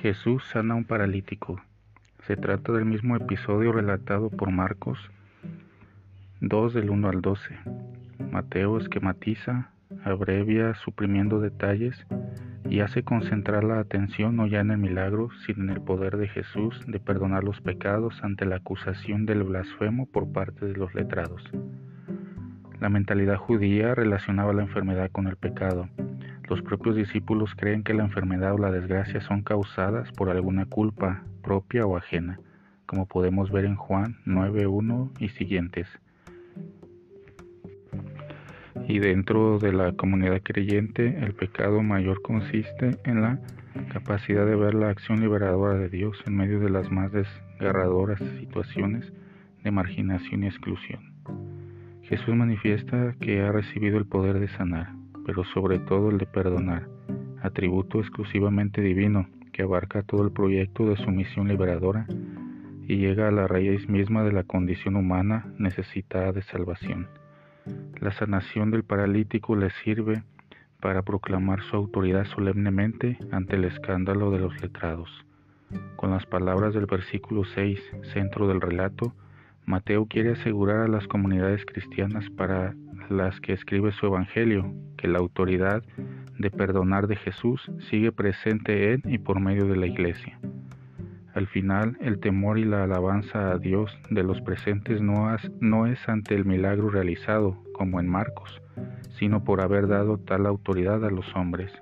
Jesús sana a un paralítico. Se trata del mismo episodio relatado por Marcos 2 del 1 al 12. Mateo esquematiza, abrevia suprimiendo detalles y hace concentrar la atención no ya en el milagro, sino en el poder de Jesús de perdonar los pecados ante la acusación del blasfemo por parte de los letrados. La mentalidad judía relacionaba la enfermedad con el pecado los propios discípulos creen que la enfermedad o la desgracia son causadas por alguna culpa propia o ajena, como podemos ver en Juan 9.1 y siguientes. Y dentro de la comunidad creyente, el pecado mayor consiste en la capacidad de ver la acción liberadora de Dios en medio de las más desgarradoras situaciones de marginación y exclusión. Jesús manifiesta que ha recibido el poder de sanar, pero sobre todo el de perdonar, atributo exclusivamente divino que abarca todo el proyecto de su misión liberadora y llega a la raíz misma de la condición humana necesitada de salvación. La sanación del paralítico le sirve para proclamar su autoridad solemnemente ante el escándalo de los letrados. Con las palabras del versículo 6, centro del relato, Mateo quiere asegurar a las comunidades cristianas para las que escribe su Evangelio, que la autoridad de perdonar de Jesús sigue presente en y por medio de la Iglesia. Al final, el temor y la alabanza a Dios de los presentes no, no es ante el milagro realizado, como en Marcos, sino por haber dado tal autoridad a los hombres.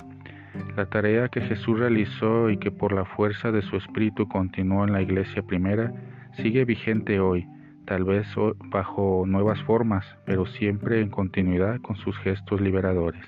La tarea que Jesús realizó y que por la fuerza de su Espíritu continuó en la Iglesia primera, sigue vigente hoy, tal vez bajo nuevas formas, pero siempre en continuidad con sus gestos liberadores.